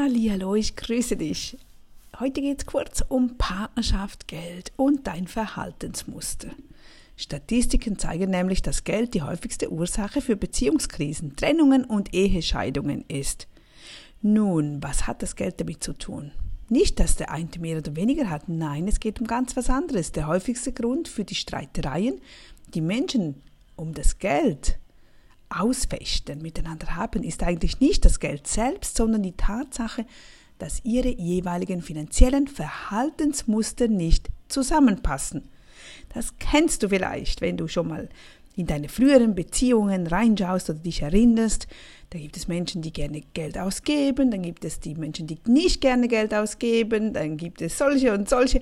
Hallo, ich grüße dich. Heute geht es kurz um Partnerschaft, Geld und dein Verhaltensmuster. Statistiken zeigen nämlich, dass Geld die häufigste Ursache für Beziehungskrisen, Trennungen und Ehescheidungen ist. Nun, was hat das Geld damit zu tun? Nicht, dass der eine mehr oder weniger hat, nein, es geht um ganz was anderes. Der häufigste Grund für die Streitereien, die Menschen um das Geld ausfechten, miteinander haben, ist eigentlich nicht das Geld selbst, sondern die Tatsache, dass ihre jeweiligen finanziellen Verhaltensmuster nicht zusammenpassen. Das kennst du vielleicht, wenn du schon mal in deine früheren Beziehungen reinschaust oder dich erinnerst. Da gibt es Menschen, die gerne Geld ausgeben, dann gibt es die Menschen, die nicht gerne Geld ausgeben, dann gibt es solche und solche.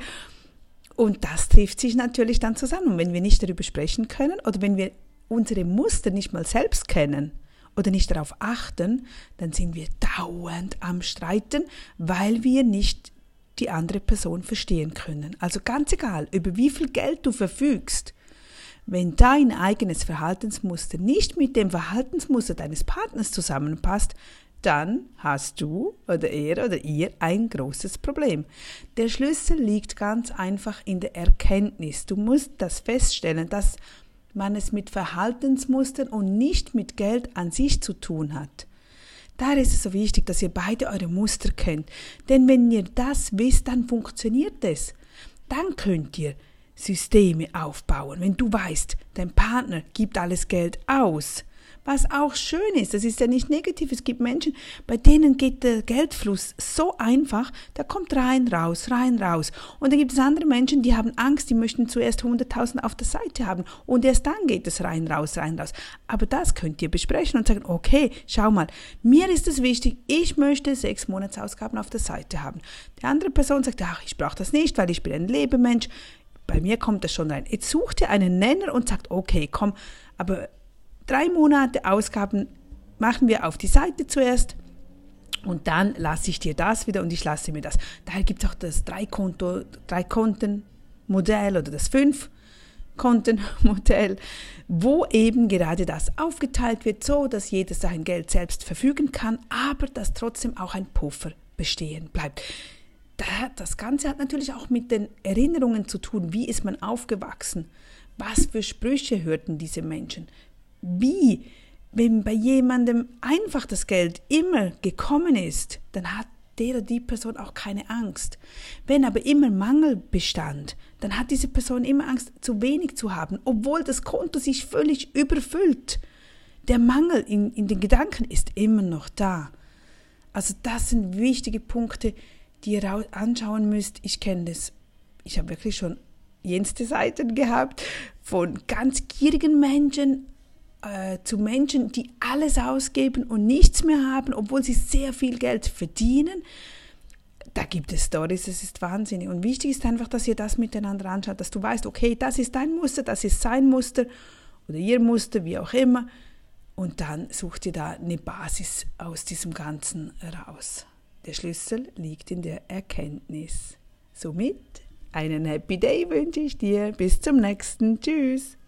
Und das trifft sich natürlich dann zusammen. Und wenn wir nicht darüber sprechen können oder wenn wir unsere Muster nicht mal selbst kennen oder nicht darauf achten, dann sind wir dauernd am Streiten, weil wir nicht die andere Person verstehen können. Also ganz egal, über wie viel Geld du verfügst, wenn dein eigenes Verhaltensmuster nicht mit dem Verhaltensmuster deines Partners zusammenpasst, dann hast du oder er oder ihr ein großes Problem. Der Schlüssel liegt ganz einfach in der Erkenntnis. Du musst das feststellen, dass man es mit Verhaltensmustern und nicht mit Geld an sich zu tun hat. Daher ist es so wichtig, dass ihr beide eure Muster kennt. Denn wenn ihr das wisst, dann funktioniert es. Dann könnt ihr Systeme aufbauen. Wenn du weißt, dein Partner gibt alles Geld aus, was auch schön ist. Das ist ja nicht negativ. Es gibt Menschen, bei denen geht der Geldfluss so einfach, der kommt rein, raus, rein, raus. Und dann gibt es andere Menschen, die haben Angst, die möchten zuerst 100.000 auf der Seite haben und erst dann geht es rein, raus, rein, raus. Aber das könnt ihr besprechen und sagen, okay, schau mal, mir ist es wichtig, ich möchte sechs Monatsausgaben auf der Seite haben. Die andere Person sagt, ach, ich brauche das nicht, weil ich bin ein Lebemensch. Bei mir kommt das schon rein. Jetzt sucht ihr einen Nenner und sagt, okay, komm, aber drei Monate Ausgaben machen wir auf die Seite zuerst und dann lasse ich dir das wieder und ich lasse mir das. Daher gibt es auch das Drei-Konten-Modell oder das Fünf-Konten-Modell, wo eben gerade das aufgeteilt wird, so dass jeder sein Geld selbst verfügen kann, aber dass trotzdem auch ein Puffer bestehen bleibt. Das Ganze hat natürlich auch mit den Erinnerungen zu tun. Wie ist man aufgewachsen? Was für Sprüche hörten diese Menschen? Wie, wenn bei jemandem einfach das Geld immer gekommen ist, dann hat der oder die Person auch keine Angst. Wenn aber immer Mangel bestand, dann hat diese Person immer Angst, zu wenig zu haben, obwohl das Konto sich völlig überfüllt. Der Mangel in, in den Gedanken ist immer noch da. Also das sind wichtige Punkte, die ihr anschauen müsst. Ich kenne das. Ich habe wirklich schon jenste Seiten gehabt von ganz gierigen Menschen, äh, zu Menschen, die alles ausgeben und nichts mehr haben, obwohl sie sehr viel Geld verdienen. Da gibt es Stories, es ist wahnsinnig. Und wichtig ist einfach, dass ihr das miteinander anschaut, dass du weißt, okay, das ist dein Muster, das ist sein Muster oder ihr Muster, wie auch immer. Und dann sucht ihr da eine Basis aus diesem Ganzen raus. Der Schlüssel liegt in der Erkenntnis. Somit einen Happy Day wünsche ich dir. Bis zum nächsten. Tschüss.